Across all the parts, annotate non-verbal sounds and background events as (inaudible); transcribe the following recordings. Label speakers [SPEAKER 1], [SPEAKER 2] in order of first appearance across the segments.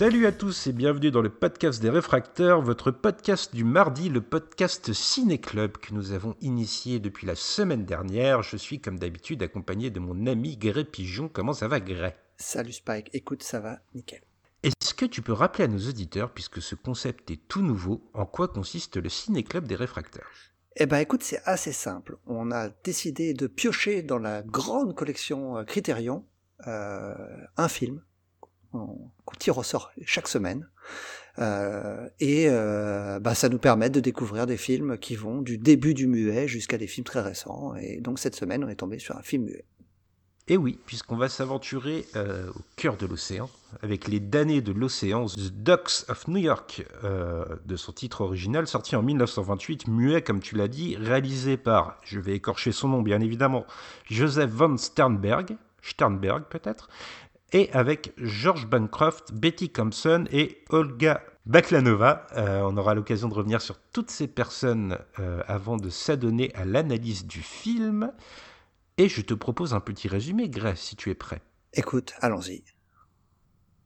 [SPEAKER 1] Salut à tous et bienvenue dans le podcast des réfracteurs, votre podcast du mardi, le podcast Ciné Club que nous avons initié depuis la semaine dernière. Je suis comme d'habitude accompagné de mon ami Gré Pigeon. Comment ça va Gré?
[SPEAKER 2] Salut Spike, écoute, ça va, nickel.
[SPEAKER 1] Est-ce que tu peux rappeler à nos auditeurs, puisque ce concept est tout nouveau, en quoi consiste le Ciné Club des réfracteurs?
[SPEAKER 2] Eh ben écoute, c'est assez simple. On a décidé de piocher dans la grande collection euh, Criterion euh, un film qu'on tire au chaque semaine. Euh, et euh, bah, ça nous permet de découvrir des films qui vont du début du muet jusqu'à des films très récents. Et donc cette semaine, on est tombé sur un film muet.
[SPEAKER 1] Et oui, puisqu'on va s'aventurer euh, au cœur de l'océan, avec les damnés de l'océan, The Ducks of New York, euh, de son titre original, sorti en 1928, muet comme tu l'as dit, réalisé par, je vais écorcher son nom bien évidemment, Joseph von Sternberg, Sternberg peut-être, et avec George Bancroft, Betty Thompson et Olga Baklanova. Euh, on aura l'occasion de revenir sur toutes ces personnes euh, avant de s'adonner à l'analyse du film. Et je te propose un petit résumé, Grèce, si tu es prêt.
[SPEAKER 2] Écoute, allons-y.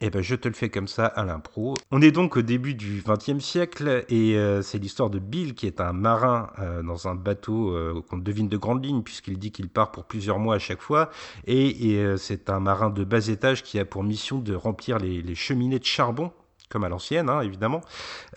[SPEAKER 1] Eh ben, je te le fais comme ça à l'impro. On est donc au début du XXe siècle et euh, c'est l'histoire de Bill qui est un marin euh, dans un bateau euh, qu'on devine de grande ligne puisqu'il dit qu'il part pour plusieurs mois à chaque fois et, c'est un marin de bas étage qui a pour mission de remplir les cheminées de charbon comme à l'ancienne, hein, évidemment.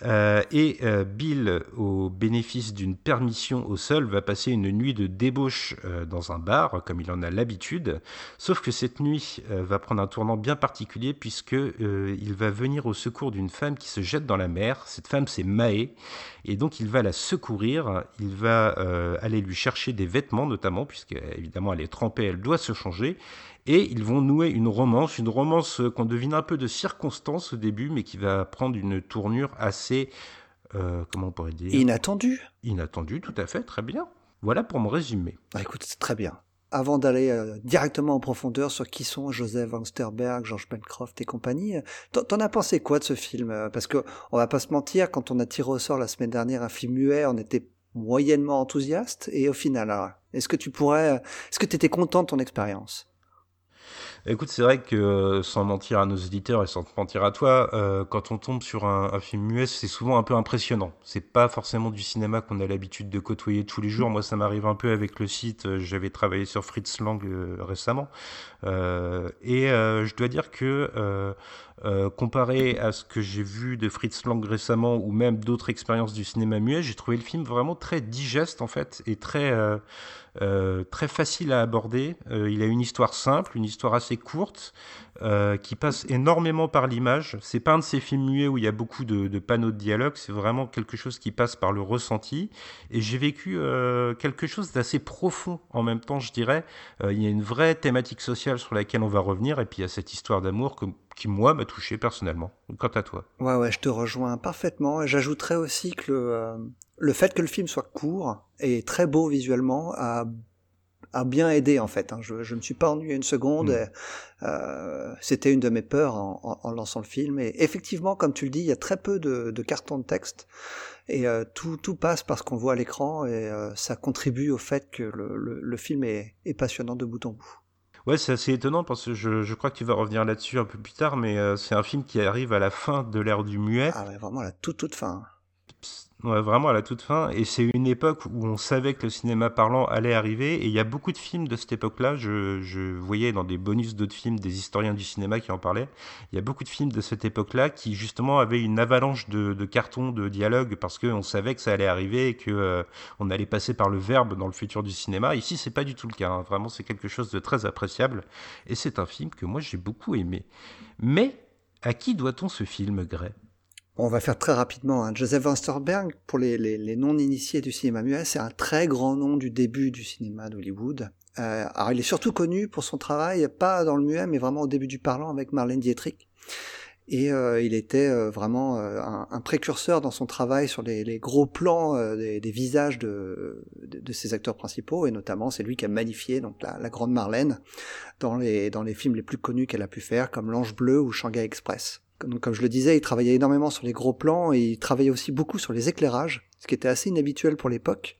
[SPEAKER 1] Euh, et euh, Bill, au bénéfice d'une permission au sol, va passer une nuit de débauche euh, dans un bar, comme il en a l'habitude. Sauf que cette nuit va prendre un tournant bien particulier, puisque il va venir au secours d'une femme qui se jette dans la mer. Cette femme, c'est Mae, et donc il va la secourir. Il va aller lui chercher des vêtements, notamment, puisque évidemment elle est trempée, elle doit se changer. Et ils vont nouer une romance, une romance qu'on devine un peu de circonstance au début, mais qui va prendre une tournure assez, euh, comment on pourrait dire?
[SPEAKER 2] Inattendu
[SPEAKER 1] Inattendue, tout à fait, très bien. Voilà pour mon résumé.
[SPEAKER 2] Bah, écoute, c'est très bien. Avant d'aller euh, directement en profondeur sur qui sont Joseph Van Sterberg, George Bancroft et compagnie, euh, t'en as pensé quoi de ce film? Parce que on va pas se mentir, quand on a tiré au sort la semaine dernière un film muet, on était moyennement enthousiaste. Et au final, est-ce que tu pourrais, est-ce que tu étais content de ton expérience?
[SPEAKER 1] Écoute, c'est vrai que euh, sans mentir à nos éditeurs et sans te mentir à toi, euh, quand on tombe sur un, film muet, c'est souvent un peu impressionnant. C'est pas forcément du cinéma qu'on a l'habitude de côtoyer tous les jours. Moi, ça m'arrive un peu avec le site. euh, J'avais travaillé sur Fritz Lang récemment. Et je dois dire que comparé à ce que j'ai vu de Fritz Lang récemment ou même d'autres expériences du cinéma muet, j'ai trouvé le film vraiment très digeste en fait et très très facile à aborder. Euh, il a une histoire simple, une histoire assez courte, euh, qui passe énormément par l'image. C'est pas un de ces films muets où il y a beaucoup de, panneaux de dialogue. C'est vraiment quelque chose qui passe par le ressenti. Et j'ai vécu euh, quelque chose d'assez profond en même temps, je dirais. Euh, il y a une vraie thématique sociale sur laquelle on va revenir. Et puis il y a cette histoire d'amour qui moi m'a touché personnellement. Quant à toi.
[SPEAKER 2] Ouais, ouais, je te rejoins parfaitement. J'ajouterais aussi que le, euh, le fait que le film soit court et très beau visuellement a, a bien aidé en fait. hein. Je, je me suis pas ennuyé une seconde.
[SPEAKER 1] Mm.
[SPEAKER 2] euh, C'était une de mes peurs en, en- en lançant le film. Et effectivement, comme tu le dis, il y a très peu de, de cartons de texte. Et euh, tout, tout passe par ce qu'on voit à l'écran et euh, ça contribue au fait que le, le, le film est, est passionnant de bout en bout.
[SPEAKER 1] Ouais, c'est assez étonnant parce que je, je crois que tu vas revenir là-dessus un peu plus tard, mais c'est un film qui arrive à la fin de l'ère du muet.
[SPEAKER 2] Ah ouais, vraiment la toute toute fin.
[SPEAKER 1] Ouais, vraiment à la toute fin. Et c'est une époque où on savait que le cinéma parlant allait arriver. Et il y a beaucoup de films de cette époque-là. Je, je voyais dans des bonus d'autres films des historiens du cinéma qui en parlaient. Il y a beaucoup de films de cette époque-là qui justement avaient une avalanche de, de cartons, de dialogues, parce qu'on savait que ça allait arriver et que euh, on allait passer par le verbe dans le futur du cinéma. Ici, c'est pas du tout le cas. hein. Vraiment, c'est quelque chose de très appréciable. Et c'est un film que moi j'ai beaucoup aimé. Mais à qui doit-on ce film, Gray?
[SPEAKER 2] On va faire très rapidement. Hein. Joseph Van Sternberg, pour les, non-initiés du cinéma muet, c'est un très grand nom du début du cinéma d'Hollywood. Euh, alors il est surtout connu pour son travail, pas dans le muet, mais vraiment au début du parlant avec Marlène Dietrich. Et euh, il était euh, vraiment euh, un, précurseur dans son travail sur les, gros plans des, des, visages de, de, de, ses acteurs principaux, et notamment c'est lui qui a magnifié donc la, la, grande Marlène dans les, dans les films les plus connus qu'elle a pu faire, comme L'Ange Bleu ou Shanghai Express. Donc, comme je le disais, il travaillait énormément sur les gros plans et il travaillait aussi beaucoup sur les éclairages, ce qui était assez inhabituel pour l'époque.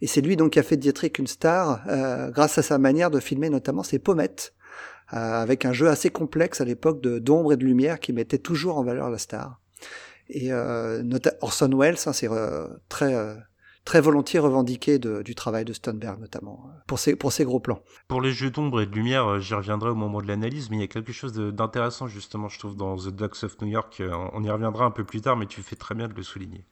[SPEAKER 2] Et c'est lui donc qui a fait Dietrich une star euh, grâce à sa manière de filmer notamment ses pommettes, euh, avec un jeu assez complexe à l'époque de d'ombre et de lumière qui mettait toujours en valeur la star. Et euh, Orson Welles, hein, c'est euh, très très volontiers revendiqué de, du travail de Stoneberg notamment pour ses pour ses gros plans.
[SPEAKER 1] Pour les jeux d'ombre et de lumière, j'y reviendrai au moment de l'analyse, mais il y a quelque chose d'intéressant justement, je trouve, dans The Ducks of New York. On y reviendra un peu plus tard, mais tu fais très bien de le souligner.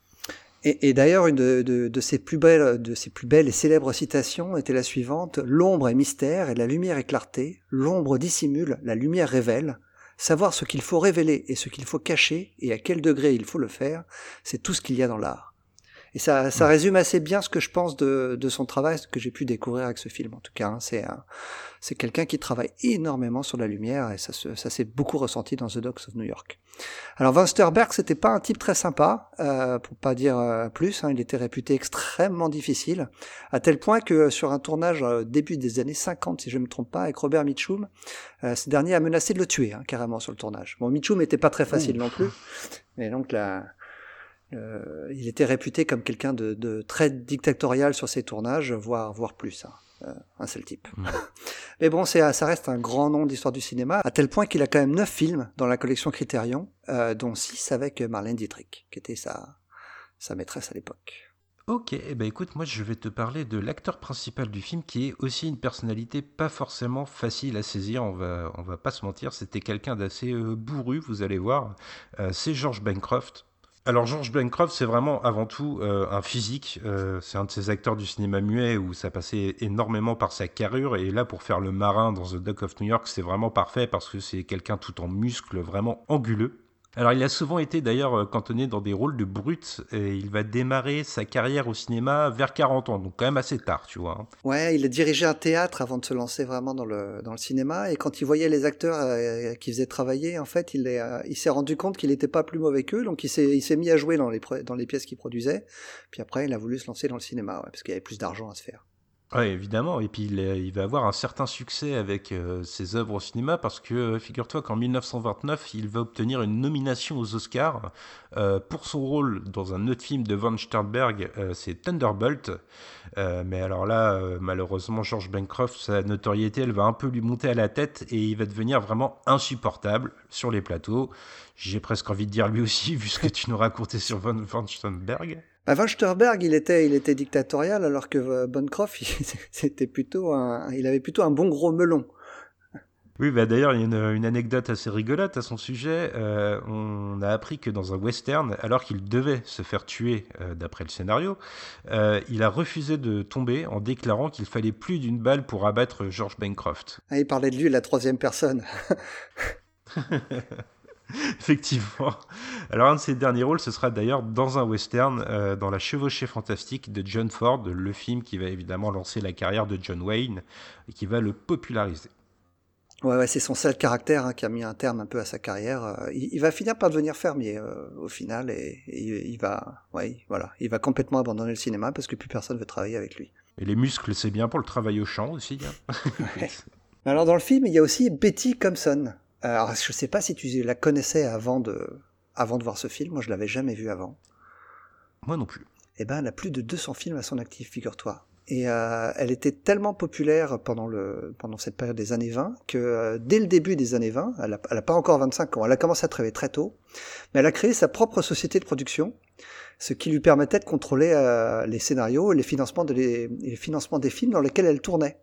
[SPEAKER 2] Et, et d'ailleurs, une de, de, de, ses plus belles, de ses plus belles et célèbres citations était la suivante L'ombre est mystère et la lumière est clarté. L'ombre dissimule, la lumière révèle. Savoir ce qu'il faut révéler et ce qu'il faut cacher et à quel degré il faut le faire, c'est tout ce qu'il y a dans l'art. Et ça, ça résume assez bien ce que je pense de, de son travail, ce que j'ai pu découvrir avec ce film. En tout cas, hein. c'est c'est quelqu'un qui travaille énormément sur la lumière et ça, ça s'est beaucoup ressenti dans The Dogs of New York. Alors Van Sterberg, c'était pas un type très sympa, euh, pour pas dire euh, plus. Hein, il était réputé extrêmement difficile, à tel point que sur un tournage euh, début des années 50, si je ne me trompe pas, avec Robert Mitchum, euh, ce dernier a menacé de le tuer hein, carrément sur le tournage. Bon, Mitchum n'était pas très facile non plus, mais donc la euh, il était réputé comme quelqu'un de, de, très dictatorial sur ses tournages, voire, voire plus. Hein. Euh, un seul type. Mmh. (laughs) Mais bon, c'est, ça reste un grand nom d'histoire du cinéma, à tel point qu'il a quand même neuf films dans la collection Criterion, euh, dont six avec Marlène Dietrich, qui était sa, sa maîtresse à l'époque.
[SPEAKER 1] Ok, eh ben écoute, moi je vais te parler de l'acteur principal du film qui est aussi une personnalité pas forcément facile à saisir, on va, on va pas se mentir, c'était quelqu'un d'assez bourru, vous allez voir. C'est George Bancroft, alors George Bancroft, c'est vraiment avant tout euh, un physique. Euh, c'est un de ces acteurs du cinéma muet où ça passait énormément par sa carrure. Et là, pour faire le marin dans The Duck of New York, c'est vraiment parfait parce que c'est quelqu'un tout en muscles, vraiment anguleux. Alors il a souvent été d'ailleurs euh, cantonné dans des rôles de brut et il va démarrer sa carrière au cinéma vers 40 ans, donc quand même assez tard, tu vois. Hein.
[SPEAKER 2] Ouais, il a dirigé un théâtre avant de se lancer vraiment dans le, dans le cinéma et quand il voyait les acteurs euh, qui faisaient travailler, en fait, il, euh, s'est rendu compte qu'il n'était pas plus mauvais qu'eux, donc il s'est, mis à jouer dans les, dans les pièces qu'il produisait, puis après il a voulu se lancer dans le cinéma, parce qu'il y avait plus d'argent à se faire.
[SPEAKER 1] Oui, évidemment. Et puis il, va avoir un certain succès avec euh, ses œuvres au cinéma parce que euh, figure-toi qu'en 1929, il va obtenir une nomination aux Oscars euh, pour son rôle dans un autre film de Von Sternberg, c'est Thunderbolt. Mais alors là, malheureusement, George Bancroft, sa notoriété, elle va un peu lui monter à la tête et il va devenir vraiment insupportable sur les plateaux. J'ai presque envie de dire lui aussi, (laughs) vu ce que tu nous racontais sur Von Sternberg.
[SPEAKER 2] Bah, Van il était, il était dictatorial, alors que euh, Bancroft, (laughs) c'était plutôt un, il avait plutôt un bon gros melon.
[SPEAKER 1] Oui, bah d'ailleurs, il y a une, une, anecdote assez rigolote à son sujet. Euh, on a appris que dans un western, alors qu'il devait se faire tuer euh, d'après le scénario, euh, il a refusé de tomber en déclarant qu'il fallait plus d'une balle pour abattre George Bancroft.
[SPEAKER 2] Ah, il parlait de lui, la troisième personne. (laughs) (laughs)
[SPEAKER 1] Effectivement. Alors un de ses derniers rôles, ce sera d'ailleurs dans un western, euh, dans La chevauchée fantastique de John Ford, le film qui va évidemment lancer la carrière de John Wayne et qui va le populariser.
[SPEAKER 2] Ouais, ouais c'est son seul caractère hein, qui a mis un terme un peu à sa carrière. Euh, il, il, va finir par devenir fermier euh, au final et, et, il va, ouais, voilà, il va complètement abandonner le cinéma parce que plus personne veut travailler avec lui.
[SPEAKER 1] Et les muscles, c'est bien pour le travail au champ aussi. Hein. (laughs)
[SPEAKER 2] ouais. Alors dans le film, il y a aussi Betty Compson. Alors, je sais pas si tu la connaissais avant de, avant de voir ce film. Moi, je l'avais jamais vu avant.
[SPEAKER 1] Moi non plus.
[SPEAKER 2] Eh ben, elle a plus de 200 films à son actif, figure-toi. Et euh, elle était tellement populaire pendant, le, pendant cette période des années 20 que euh, dès le début des années 20, elle n'a pas encore 25 ans, elle a commencé à travailler très tôt, mais elle a créé sa propre société de production, ce qui lui permettait de contrôler euh, les scénarios et les financements, de les, les financements des films dans lesquels elle tournait.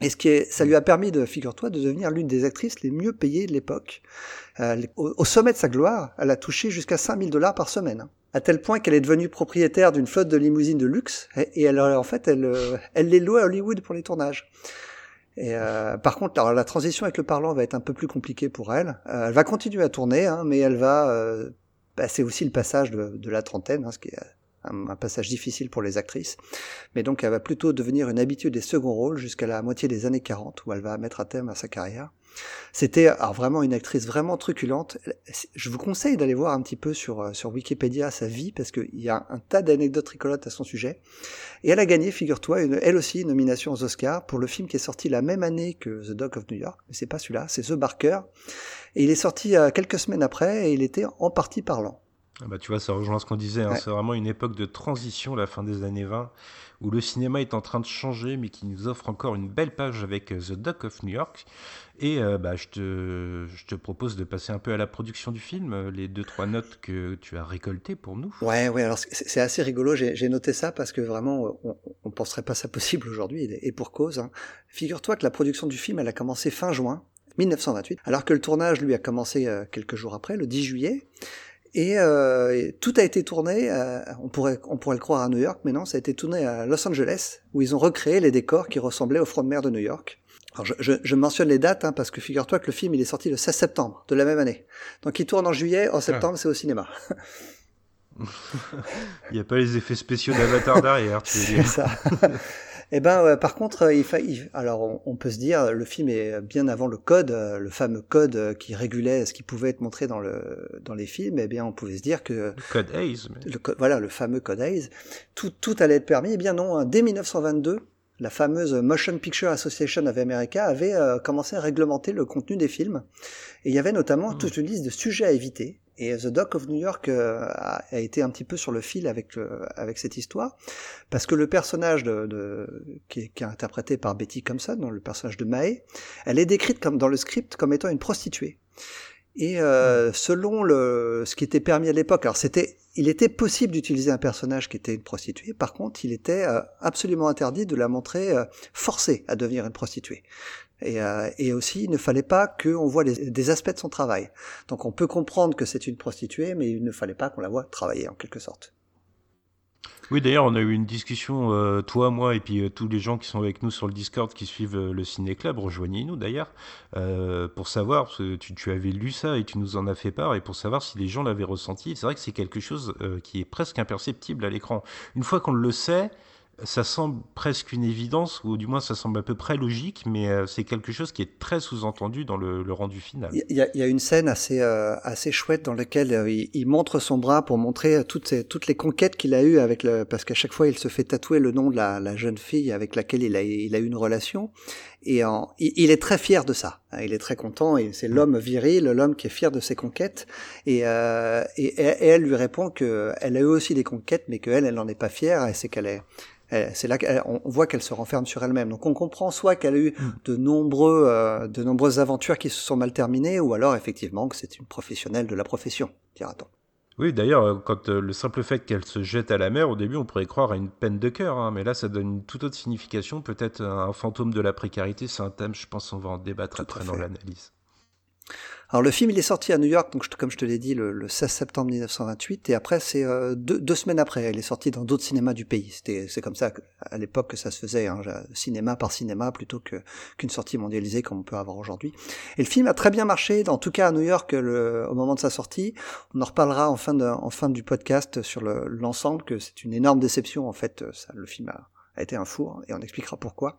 [SPEAKER 2] Et ce qui est, ça lui a permis de, figure-toi, de devenir l'une des actrices les mieux payées de l'époque. Euh, au, au, sommet de sa gloire, elle a touché jusqu'à 5000 dollars par semaine. À tel point qu'elle est devenue propriétaire d'une flotte de limousines de luxe, et, elle, en fait, elle, euh, elle les loue à Hollywood pour les tournages. Et euh, par contre, alors, la transition avec le parlant va être un peu plus compliquée pour elle. Euh, elle va continuer à tourner, hein, mais elle va, euh, bah, c'est aussi le passage de, de la trentaine, hein, ce qui est un, un, passage difficile pour les actrices. Mais donc elle va plutôt devenir une habitude des seconds rôles jusqu'à la moitié des années 40, où elle va mettre à terme à sa carrière. C'était vraiment une actrice vraiment truculente. Je vous conseille d'aller voir un petit peu sur euh, sur Wikipédia sa vie parce qu'il y a un tas d'anecdotes rigolotes à son sujet. Et elle a gagné, figure-toi, elle aussi une nomination aux Oscars pour le film qui est sorti la même année que The Dog of New York, mais c'est pas celui-là, c'est The Barker. Et il est sorti euh, quelques semaines après et il était en partie parlant.
[SPEAKER 1] Ah bah, tu vois, ça rejoint ce qu'on disait, hein. c'est vraiment une époque de transition, la fin des années 20, où le cinéma est en train de changer, mais qui nous offre encore une belle page avec euh, The Duck of New York. Et euh, bah, je, te, je te propose de passer un peu à la production du film, euh, les deux, trois notes que tu as récoltées pour nous.
[SPEAKER 2] Ouais, ouais, alors c'est assez rigolo, j'ai noté ça parce que vraiment, on ne penserait pas ça possible aujourd'hui, et pour cause. Hein. Figure-toi que la production du film, elle a commencé fin juin 1928, alors que le tournage, lui, a commencé quelques jours après, le 10 juillet. Et, euh, tout a été tourné, euh, on, pourrait, on pourrait le croire à New York, mais non, ça a été tourné à Los Angeles, où ils ont recréé les décors qui ressemblaient au front de mer de New York. Alors je, je, je mentionne les dates, hein, parce que figure-toi que le film il est sorti le 16 septembre de la même année. Donc il tourne en juillet, en septembre c'est au cinéma. (laughs)
[SPEAKER 1] il n'y a pas les effets spéciaux d'Avatar derrière, tu veux
[SPEAKER 2] dire. C'est ça. (laughs) Eh ben, par contre, il, fa... alors on, peut se dire, le film est bien avant le code, euh, le fameux code euh, qui régulait ce qui pouvait être montré dans le dans les films. Eh bien, on pouvait se dire que
[SPEAKER 1] le code Hayes,
[SPEAKER 2] le voilà, le fameux code Hayes, tout tout allait être permis. Eh bien non, hein. dès 1922, la fameuse Motion Picture Association of America avait euh, commencé à réglementer le contenu des films. Et il y avait notamment hmm. toute une liste de sujets à éviter. Et The Doc of New York euh, a, été un petit peu sur le fil avec avec cette histoire, parce que le personnage de, qui, est, interprété par Betty Thompson, le personnage de Mae, elle est décrite comme dans le script comme étant une prostituée. Et euh, selon le, ce qui était permis à l'époque, alors c'était, il était possible d'utiliser un personnage qui était une prostituée. Par contre, il était euh, absolument interdit de la montrer forcée à devenir une prostituée. Et, euh, et, aussi, il ne fallait pas qu'on voit les, des aspects de son travail. Donc on peut comprendre que c'est une prostituée, mais il ne fallait pas qu'on la voit travailler en quelque sorte.
[SPEAKER 1] Oui, d'ailleurs, on a eu une discussion, euh, toi, moi, et puis euh, tous les gens qui sont avec nous sur le Discord, qui suivent le Ciné Club, rejoignez-nous d'ailleurs, pour savoir, parce que tu, tu, avais lu ça et tu nous en as fait part, et pour savoir si les gens l'avaient ressenti. C'est vrai que c'est quelque chose qui est presque imperceptible à l'écran. Une fois qu'on le sait, ça semble presque une évidence, ou du moins ça semble à peu près logique, mais euh, c'est quelque chose qui est très sous-entendu dans le, rendu final.
[SPEAKER 2] Il y, a, une scène assez, euh, assez chouette dans laquelle euh, il, montre son bras pour montrer toutes, toutes les conquêtes qu'il a eues avec le, parce qu'à chaque fois il se fait tatouer le nom de la, jeune fille avec laquelle il a, il a eu une relation. Et en, il, est très fier de ça. Hein, il est très content. Et c'est l'homme viril, l'homme qui est fier de ses conquêtes. Et, et, elle lui répond que elle a eu aussi des conquêtes, mais qu'elle, elle n'en est pas fière. Et c'est qu'elle est, c'est là qu'on voit qu'elle se renferme sur elle-même. Donc on comprend soit qu'elle a eu mm. de nombreux, euh, de nombreuses aventures qui se sont mal terminées, ou alors effectivement que c'est une professionnelle de la profession, dira-t-on.
[SPEAKER 1] Oui, d'ailleurs, euh, quand euh, le simple fait qu'elle se jette à la mer, au début, on pourrait croire à une peine de cœur, hein, mais là, ça donne une toute autre signification, peut-être un fantôme de la précarité. C'est un thème, je pense, on va en débattre après dans l'analyse.
[SPEAKER 2] Alors le film il est sorti à New York, donc comme je te l'ai dit, le, 16 septembre 1928, et après c'est euh, deux, semaines après, il est sorti dans d'autres cinémas du pays. C'était c'est comme ça à l'époque que ça se faisait, hein, cinéma par cinéma plutôt que qu'une sortie mondialisée comme on peut avoir aujourd'hui. Et le film a très bien marché, en tout cas à New York au moment de sa sortie. On en reparlera en fin de, en fin du podcast sur l'ensemble que c'est une énorme déception en fait. Ça, le film a a été un four, et on expliquera pourquoi.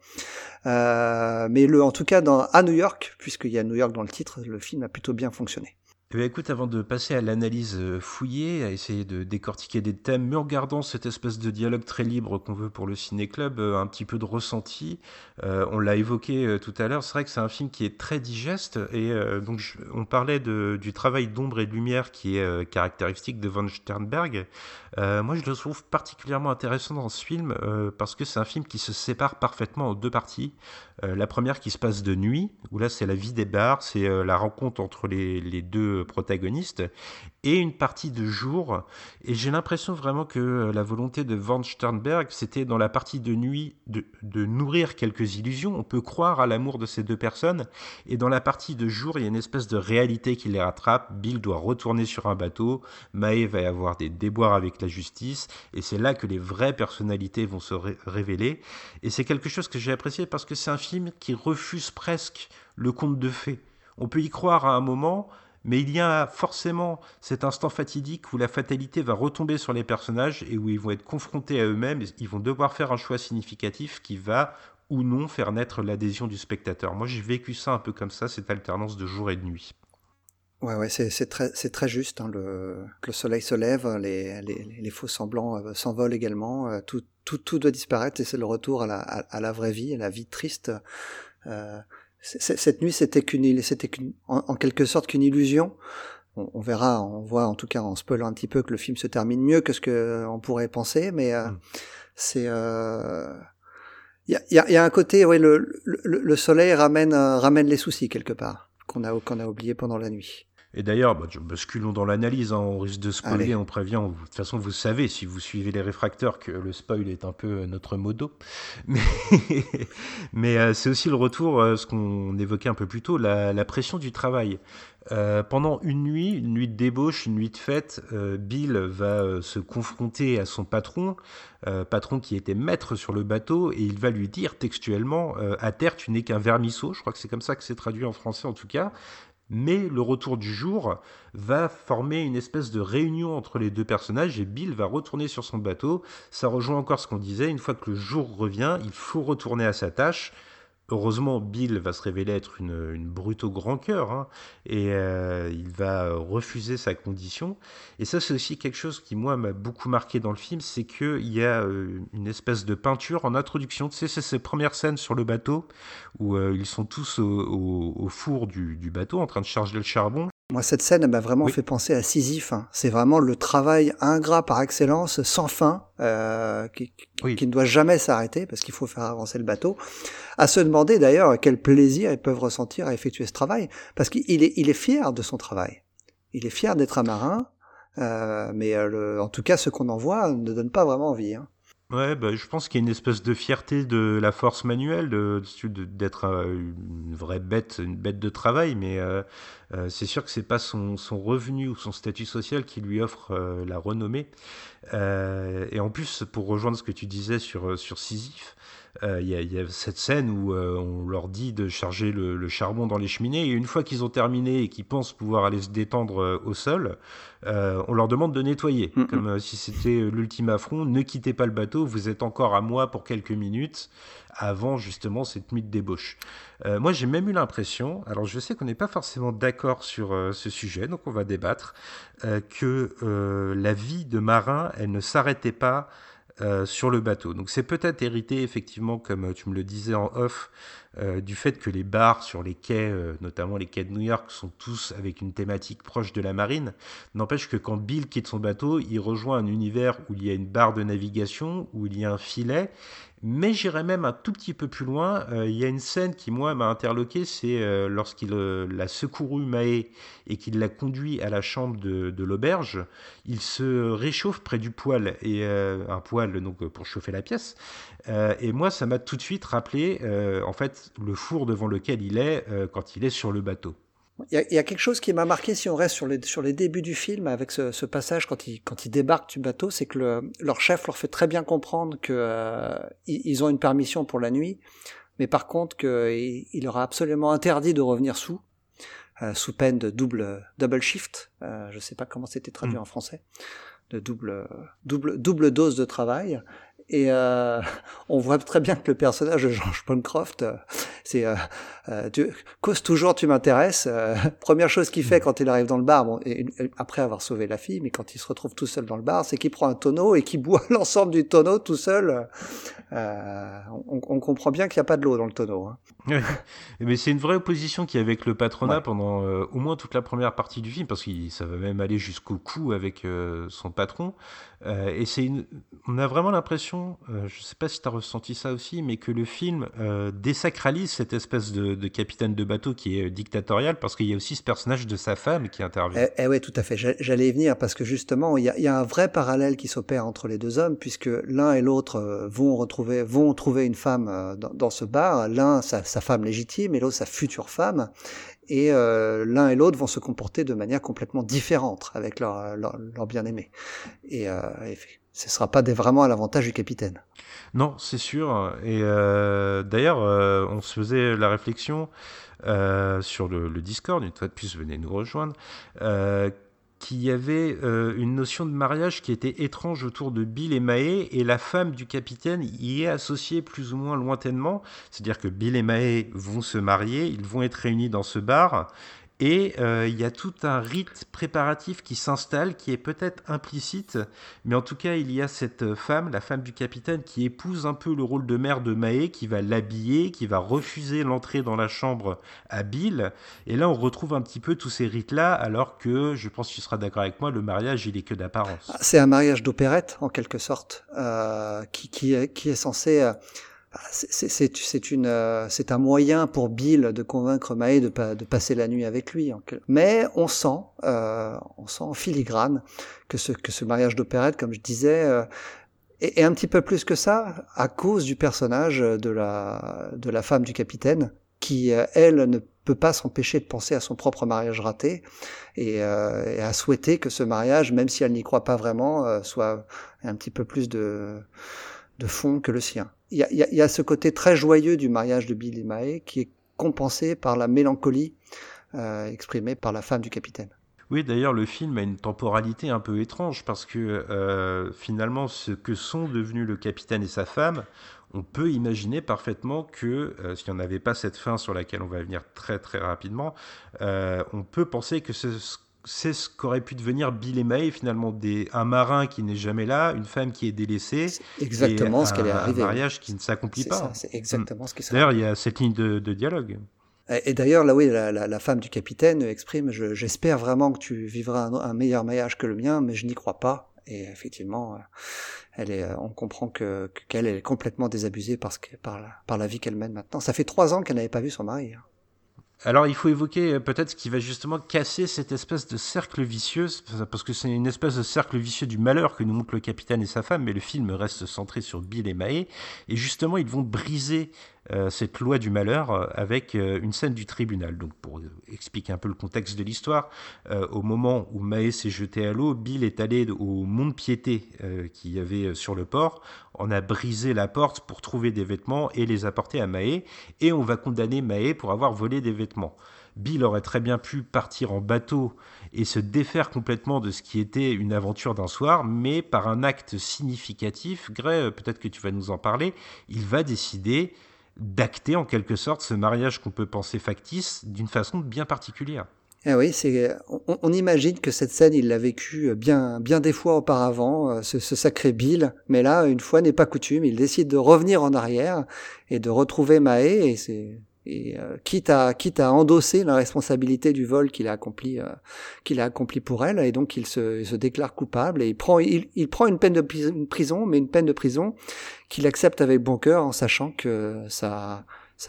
[SPEAKER 2] Euh, mais le, en tout cas, dans, à New York, puisqu'il y a New York dans le titre, le film a plutôt bien fonctionné.
[SPEAKER 1] Eh bien, écoute, avant de passer à l'analyse euh, fouillée, à essayer de décortiquer des thèmes, mais en gardant cette espèce de dialogue très libre qu'on veut pour le ciné-club, euh, un petit peu de ressenti, euh, on l'a évoqué tout à l'heure, c'est vrai que c'est un film qui est très digeste, et donc on parlait du travail d'ombre et de lumière qui est caractéristique de Von Sternberg. moi, je le trouve particulièrement intéressant dans ce film, parce que c'est un film qui se sépare parfaitement en deux parties. la première qui se passe de nuit, où là c'est la vie des bars, c'est la rencontre entre les deux protagoniste et une partie de jour. Et j'ai l'impression vraiment que euh, la volonté de Van Sternberg, c'était dans la partie de nuit de, nourrir quelques illusions. On peut croire à l'amour de ces deux personnes. Et dans la partie de jour, il y a une espèce de réalité qui les rattrape. Bill doit retourner sur un bateau. Mae va y avoir des déboires avec la justice. Et c'est là que les vraies personnalités vont se révéler. Et c'est quelque chose que j'ai apprécié parce que c'est un film qui refuse presque le conte de fées. On peut y croire à un moment, mais il y a forcément cet instant fatidique où la fatalité va retomber sur les personnages et où ils vont être confrontés à eux-mêmes, ils vont devoir faire un choix significatif qui va ou non faire naître l'adhésion du spectateur. Moi, j'ai vécu ça un peu comme ça, cette alternance de jour et de nuit.
[SPEAKER 2] Ouais, ouais, c'est très, très juste. Hein, le, le soleil se lève, les, faux semblants euh, s'envolent également. Euh, tout, tout, tout doit disparaître et c'est le retour à la, à, la vraie vie, à la vie triste. Euh, cette nuit, c'était qu'une, c'était en, en, quelque sorte qu'une illusion. On, on, verra, on voit en tout cas en spoilant un petit peu que le film se termine mieux que ce que on pourrait penser, mais euh, mm. c'est il y, a, y, a, y, a, un côté, ouais, le, le, le soleil ramène ramène les soucis quelque part qu'on a qu'on a oublié pendant la nuit.
[SPEAKER 1] Et d'ailleurs, bah, basculons dans l'analyse, hein, on risque de spoiler, on prévient. de toute façon, vous savez, si vous suivez les réfracteurs, que le spoil est un peu euh, notre modo. (laughs) Mais, mais euh, c'est aussi le retour, euh, ce qu'on évoquait un peu plus tôt, la, la pression du travail. Euh, pendant une nuit, une nuit de débauche, une nuit de fête, Bill va se confronter à son patron, patron qui était maître sur le bateau, et il va lui dire textuellement À terre, tu n'es qu'un vermisseau. Je crois que c'est comme ça que c'est traduit en français en tout cas mais le retour du jour va former une espèce de réunion entre les deux personnages et Bill va retourner sur son bateau. Ça rejoint encore ce qu'on disait, une fois que le jour revient, il faut retourner à sa tâche. Heureusement, Bill va se révéler être une, une brute au grand cœur hein, et euh, il va refuser sa condition. Et ça, c'est aussi quelque chose qui, moi, m'a beaucoup marqué dans le film c'est qu'il y a euh, une espèce de peinture en introduction. Tu sais, c'est ces premières scènes sur le bateau où euh, ils sont tous au, four du, bateau en train de charger le charbon.
[SPEAKER 2] Moi, cette scène m'a vraiment fait penser à Sisyphe. Hein. C'est vraiment le travail ingrat par excellence, sans fin, euh, qui, qui, ne doit jamais s'arrêter parce qu'il faut faire avancer le bateau. À se demander d'ailleurs quel plaisir ils peuvent ressentir à effectuer ce travail, parce qu'il est, il est fier de son travail. Il est fier d'être un marin, euh, mais euh, le, en tout cas, ce qu'on en voit ne donne pas vraiment envie. Hein.
[SPEAKER 1] Ouais, bah, je pense qu'il y a une espèce de fierté de la force manuelle, d'être de, une vraie bête, une bête de travail, mais euh, euh, c'est sûr que c'est pas son, son, revenu ou son statut social qui lui offre euh, la renommée. Euh, et en plus, pour rejoindre ce que tu disais sur, sur Sisyphe, il y, y, a cette scène où on leur dit de charger le, le, charbon dans les cheminées, et une fois qu'ils ont terminé et qu'ils pensent pouvoir aller se détendre au sol, on leur demande de nettoyer, mm -hmm. comme si c'était l'ultime affront, ne quittez pas le bateau, vous êtes encore à moi pour quelques minutes, avant justement cette nuit de débauche. Euh, moi, j'ai même eu l'impression, alors je sais qu'on n'est pas forcément d'accord sur euh, ce sujet, donc on va débattre, euh, que la vie de marin, elle ne s'arrêtait pas sur le bateau. Donc c'est peut-être hérité effectivement, comme tu me le disais en off, du fait que les bars sur les quais, notamment les quais de New York, sont tous avec une thématique proche de la marine. N'empêche que quand Bill quitte son bateau, il rejoint un univers où il y a une barre de navigation, où il y a un filet, mais j'irai même un tout petit peu plus loin. Euh, il y a une scène qui, moi, m'a interloqué, c'est euh, lorsqu'il euh, l'a secouru Maé et qu'il l'a conduit à la chambre de, de l'auberge. Il se réchauffe près du poêle, et un poêle donc pour chauffer la pièce. et moi, ça m'a tout de suite rappelé, en fait, le four devant lequel il est quand il est sur le bateau.
[SPEAKER 2] Il y, a, il y, a, quelque chose qui m'a marqué si on reste sur les, sur les débuts du film avec ce, ce passage quand ils, quand ils débarquent du bateau, c'est que le, leur chef leur fait très bien comprendre que euh, ils ont une permission pour la nuit, mais par contre qu'il il leur a absolument interdit de revenir sous, euh, sous peine de double double shift. Euh, je sais pas comment c'était traduit mmh. en français, de double double double dose de travail. Et euh, (laughs) on voit très bien que le personnage de George Bancroft, euh, c'est euh, tu cause toujours tu m'intéresses. (laughs) Première chose qu'il fait mm. quand il arrive dans le bar, bon, et, et, après avoir sauvé la fille, mais quand il se retrouve tout seul dans le bar, c'est qu'il prend un tonneau et qu'il (laughs) boit l'ensemble du tonneau tout seul. On, on, comprend bien qu'il n'y a pas de l'eau dans le tonneau. Hein.
[SPEAKER 1] mais c'est une vraie opposition qu'il y a avec le patronat ouais. pendant au moins toute la première partie du film, parce que ça va même aller jusqu'au cou avec son patron. et c'est une... on a vraiment l'impression, je ne sais pas si tu as ressenti ça aussi, mais que le film désacralise cette espèce de capitaine de bateau qui est dictatorial parce qu'il y a aussi ce personnage de sa femme qui intervient.
[SPEAKER 2] Eh, eh oui, tout à fait. J'allais y venir parce que justement, il y a, un vrai parallèle qui s'opère entre les deux hommes puisque l'un et l'autre euh, vont retrouver, vont trouver une femme euh, dans, ce bar. L'un sa, sa, femme légitime et l'autre sa future femme. Et euh, l'un et l'autre vont se comporter de manière complètement différente avec leur, bien-aimé. Et, euh, ce ne sera pas vraiment à l'avantage du capitaine.
[SPEAKER 1] Non, c'est sûr. Et euh, d'ailleurs, euh, on se faisait la réflexion euh, sur le, le, Discord, une fois de plus, venez nous rejoindre. qu'il y avait une notion de mariage qui était étrange autour de Bill et Mae, et la femme du capitaine y est associée plus ou moins lointainement. C'est-à-dire que Bill et Mae vont se marier, ils vont être réunis dans ce bar, et euh, il y a tout un rite préparatif qui s'installe, qui est peut-être implicite, mais en tout cas, il y a cette femme, la femme du capitaine, qui épouse un peu le rôle de mère de Mae, qui va l'habiller, qui va refuser l'entrée dans la chambre à Bill. Et là, on retrouve un petit peu tous ces rites-là, alors que, je pense que tu seras d'accord avec moi, le mariage, il est que d'apparence.
[SPEAKER 2] C'est un mariage d'opérette, en quelque sorte, euh, qui, qui, est, censé... Euh ah, c'est une, euh, c'est un moyen pour Bill de convaincre Mae de, de passer la nuit avec lui. Mais on sent, euh, on sent en filigrane que ce, que ce mariage d'opérette, comme je disais, euh, est, un petit peu plus que ça à cause du personnage de la, de la femme du capitaine, qui elle ne peut pas s'empêcher de penser à son propre mariage raté et, et, à souhaiter que ce mariage, même si elle n'y croit pas vraiment, soit un petit peu plus de, de fond que le sien il y, a, ce côté très joyeux du mariage de Bill et Mae qui est compensé par la mélancolie euh, exprimée par la femme du capitaine.
[SPEAKER 1] Oui, d'ailleurs, le film a une temporalité un peu étrange parce que euh, finalement, ce que sont devenus le capitaine et sa femme, on peut imaginer parfaitement que, euh, si on n'avait pas cette fin sur laquelle on va venir très très rapidement, on peut penser que ce, c'est ce qu'aurait pu devenir Bill et May, finalement, des, un marin qui n'est jamais là, une femme qui est délaissée.
[SPEAKER 2] exactement ce qu'elle est arrivée.
[SPEAKER 1] Un mariage qui ne s'accomplit pas.
[SPEAKER 2] C'est exactement ce qui
[SPEAKER 1] D'ailleurs, il y a cette ligne de, dialogue.
[SPEAKER 2] Et, d'ailleurs, là, oui, la, femme du capitaine exprime J'espère vraiment que tu vivras un, meilleur mariage que le mien, mais je n'y crois pas. Et effectivement, elle est, on comprend que qu'elle est complètement désabusée parce que, par, la, par la vie qu'elle mène maintenant. Ça fait trois ans qu'elle n'avait pas vu son mari. Hein.
[SPEAKER 1] Alors il faut évoquer euh, peut-être ce qui va justement casser cette espèce de cercle vicieux, parce que c'est une espèce de cercle vicieux du malheur que nous montre le capitaine et sa femme, mais le film reste centré sur Bill et Mae, et justement ils vont briser euh, cette loi du malheur euh, avec une scène du tribunal. Donc pour expliquer un peu le contexte de l'histoire, au moment où Maë s'est jeté à l'eau, Bill est allé au mont-piété qu'il y avait sur le port. On a brisé la porte pour trouver des vêtements et les apporter à Maë, et on va condamner Maë pour avoir volé des vêtements. Bill aurait très bien pu partir en bateau et se défaire complètement de ce qui était une aventure d'un soir, mais par un acte significatif, Gray, peut-être que tu vas nous en parler, il va décider d'acter en quelque sorte ce mariage qu'on peut penser factice d'une façon bien particulière.
[SPEAKER 2] Eh oui, c'est, on, imagine que cette scène, il l'a vécue bien, bien des fois auparavant, euh, ce, ce, sacré Bill. Mais là, une fois n'est pas coutume, il décide de revenir en arrière et de retrouver Maë. Et et euh, quitte à quitte à endosser la responsabilité du vol qu'il a accompli euh, qu'il a accompli pour elle et donc il se, se déclare coupable et il prend il, il, prend une peine de prison mais une peine de prison qu'il accepte avec bon cœur en sachant que ça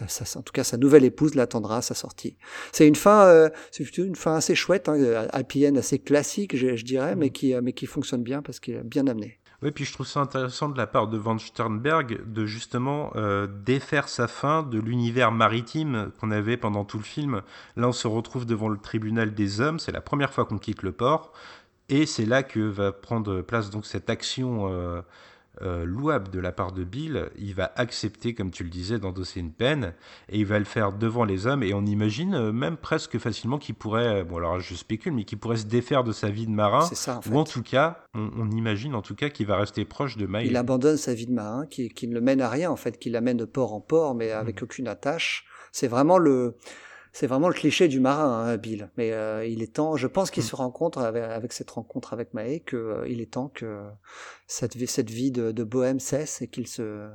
[SPEAKER 2] ça, ça, en tout cas, sa nouvelle épouse l'attendra à sa sortie. C'est une fin, euh, c'est une fin assez chouette, hein, happy end assez classique, je, je dirais, mais mmh. qui, mais qui fonctionne bien parce qu'il est bien amené.
[SPEAKER 1] Oui, puis je trouve ça intéressant de la part de Van Sternberg de justement euh, défaire sa fin de l'univers maritime qu'on avait pendant tout le film. Là, on se retrouve devant le tribunal des hommes, c'est la première fois qu'on quitte le port, et c'est là que va prendre place donc cette action euh, euh, louable de la part de Bill, il va accepter, comme tu le disais, d'endosser une peine, et il va le faire devant les hommes, et on imagine euh, même presque facilement qu'il pourrait, euh, bon alors je spécule, mais qu'il pourrait se défaire de sa vie de marin, ou en tout cas, on, imagine en tout cas qu'il va rester proche de Maï.
[SPEAKER 2] Il abandonne sa vie de marin, qui, qui, ne le mène à rien en fait, qui l'amène de port en port, mais avec mmh. aucune attache. C'est vraiment le c'est vraiment le cliché du marin, hein, Bill. Mais euh, il est temps, je pense qu'il mm. se rencontre avec, cette rencontre avec Mae, qu'il euh, il est temps que cette, cette vie de, de bohème cesse et qu'il se,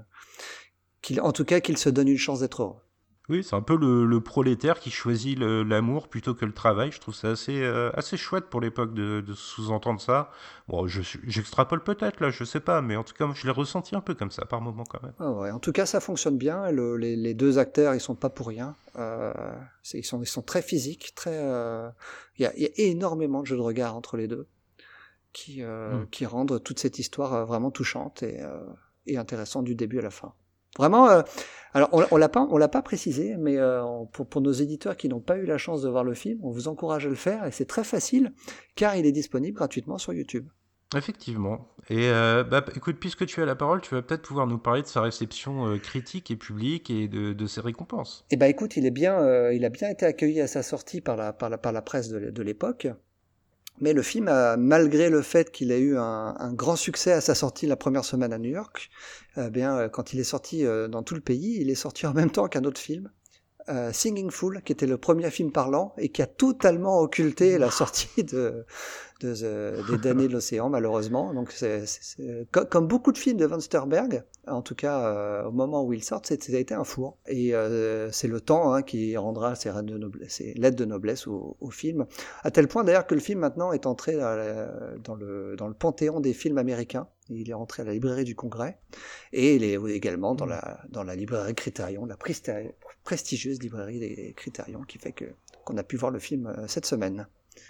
[SPEAKER 2] qu'il, en tout cas, qu'il se donne une chance d'être heureux.
[SPEAKER 1] Oui, c'est un peu le, prolétaire qui choisit l'amour plutôt que le travail. Je trouve ça assez, euh, assez chouette pour l'époque de, sous-entendre ça. Bon, j'extrapole peut-être là, je sais pas, mais en tout cas, je l'ai ressenti un peu comme ça par moment quand même.
[SPEAKER 2] Ah ouais, en tout cas, ça fonctionne bien. les, deux acteurs, ils sont pas pour rien. Euh, ils, sont, ils sont très physiques, très. Euh, il y, a, y, a, énormément de jeux de regard entre les deux qui, mm. qui rendent toute cette histoire vraiment touchante et, et intéressante du début à la fin. Vraiment, euh, alors on, on l'a pas, on l'a pas précisé, mais euh, pour, pour, nos éditeurs qui n'ont pas eu la chance de voir le film, on vous encourage à le faire et c'est très facile car il est disponible gratuitement sur YouTube.
[SPEAKER 1] Effectivement. Et euh, bah, écoute, puisque tu as la parole, tu vas peut-être pouvoir nous parler de sa réception critique et publique et de, de ses récompenses.
[SPEAKER 2] Eh ben écoute, il est bien, il a bien été accueilli à sa sortie par la, par la, par la presse de, de l'époque. Mais le film, a, malgré le fait qu'il ait eu un, un, grand succès à sa sortie la première semaine à New York, eh bien, quand il est sorti dans tout le pays, il est sorti en même temps qu'un autre film euh, Singing Fool, qui était le premier film parlant et qui a totalement occulté la sortie de, de, de des damnés de l'océan, malheureusement. Donc, c'est, comme beaucoup de films de Van Sterberg, en tout cas euh, au moment où ils sortent, ça a été un four. Et euh, c'est le temps hein, qui rendra ses, de noblesse, lettres de noblesse au, au, film, à tel point d'ailleurs que le film maintenant est entré dans le, dans le panthéon des films américains. Il est rentré à la librairie du Congrès et il est également dans la, dans la librairie Critérion, la prestigieuse librairie des Critérions, qui fait que qu'on a pu voir le film euh, cette semaine.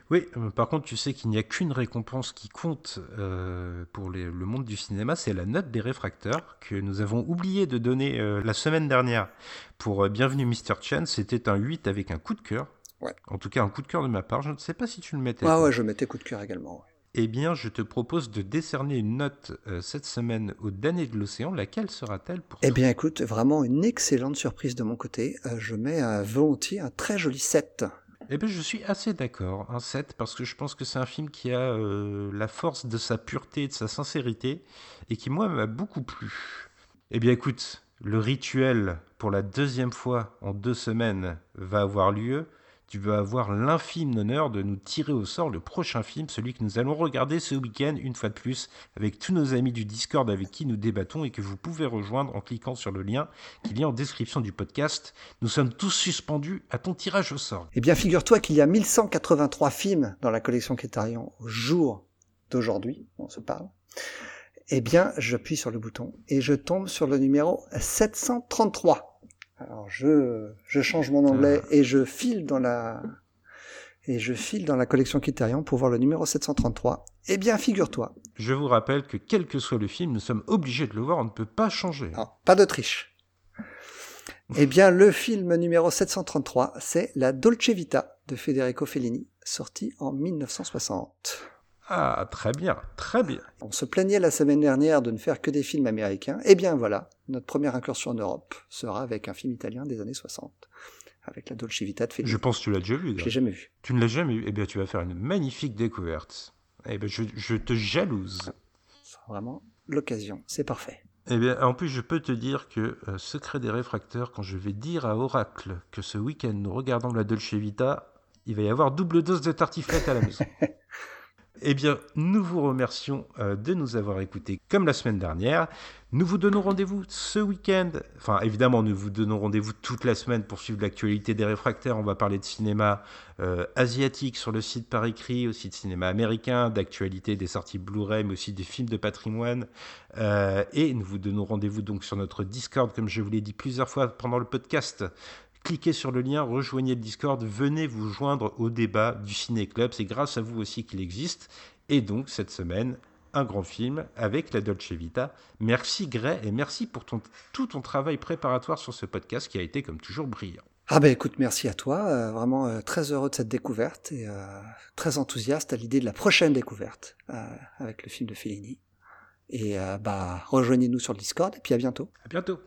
[SPEAKER 1] Oui, euh, par contre, tu sais qu'il n'y a qu'une récompense qui compte euh, pour les, le monde du cinéma, c'est la note des réfracteurs que nous avons oublié de donner euh, la semaine dernière pour euh, Bienvenue Mr. Chen. C'était un 8 avec un coup de cœur.
[SPEAKER 2] Ouais.
[SPEAKER 1] En tout cas, un coup de cœur de ma part. Je ne sais pas si tu le mettais.
[SPEAKER 2] Ah ouais, je mettais coup de cœur également. Ouais.
[SPEAKER 1] Eh bien, je te propose de décerner une note euh, cette semaine aux damnés de l'océan. Laquelle sera-t-elle pour
[SPEAKER 2] Eh bien, écoute, vraiment une excellente surprise de mon côté. Euh, je mets volontiers un très joli 7.
[SPEAKER 1] Eh bien, je suis assez d'accord, un 7, parce que je pense que c'est un film qui a euh, la force de sa pureté et de sa sincérité, et qui, moi, m'a beaucoup plu. Eh bien, écoute, le rituel, pour la deuxième fois en deux semaines, va avoir lieu. Tu vas avoir l'infime honneur de nous tirer au sort le prochain film, celui que nous allons regarder ce week-end, une fois de plus, avec tous nos amis du Discord avec qui nous débattons et que vous pouvez rejoindre en cliquant sur le lien qu'il y a en description du podcast. Nous sommes tous suspendus à ton tirage au sort.
[SPEAKER 2] Eh bien, figure-toi qu'il y a 1183 films dans la collection Criterion au jour d'aujourd'hui, on se parle. Eh bien, j'appuie sur le bouton et je tombe sur le numéro 733. Alors je, je change mon anglais et je file dans la et je file dans la collection Criterion pour voir le numéro 733. Eh bien, figure-toi.
[SPEAKER 1] Je vous rappelle que quel que soit le film, nous sommes obligés de le voir, on ne peut pas changer.
[SPEAKER 2] Non, pas de triche. eh bien, le film numéro 733, c'est La Dolce Vita de Federico Fellini, sorti en 1960.
[SPEAKER 1] Ah, très bien, très bien.
[SPEAKER 2] On se plaignait la semaine dernière de ne faire que des films américains. Eh bien voilà, notre première incursion en Europe sera avec un film italien des années 60, avec la Dolce Vita de Fellini.
[SPEAKER 1] Je pense que tu l'as déjà vu.
[SPEAKER 2] Je l'ai jamais vu.
[SPEAKER 1] Tu ne l'as jamais vu? Eh bien, tu vas faire une magnifique découverte. Eh bien, je, je te jalouse.
[SPEAKER 2] C'est vraiment l'occasion. C'est parfait.
[SPEAKER 1] Eh bien, en plus, je peux te dire que, euh, secret des réfracteurs, quand je vais dire à Oracle que ce week-end nous regardons la Dolce Vita, il va y avoir double dose de tartiflette à la maison. (laughs) Eh bien, nous vous remercions euh, de nous avoir écoutés comme la semaine dernière. Nous vous donnons rendez-vous ce week-end. Enfin, évidemment, nous vous donnons rendez-vous toute la semaine pour suivre l'actualité des réfractaires. On va parler de cinéma euh, asiatique sur le site par écrit, aussi de cinéma américain, d'actualité des sorties Blu-ray, mais aussi des films de patrimoine. Euh, et nous vous donnons rendez-vous donc sur notre Discord, comme je vous l'ai dit plusieurs fois pendant le podcast cliquez sur le lien, rejoignez le Discord, venez vous joindre au débat du Ciné Club. C'est grâce à vous aussi qu'il existe. Et donc, cette semaine, un grand film avec la Dolce Vita. Merci Gray et merci pour ton, tout ton travail préparatoire sur ce podcast qui a été comme toujours brillant.
[SPEAKER 2] Ah ben écoute, merci à toi. Euh, vraiment euh, très heureux de cette découverte et euh, très enthousiaste à l'idée de la prochaine découverte avec le film de Fellini. Et bah rejoignez-nous sur le Discord et puis à bientôt.
[SPEAKER 1] À bientôt.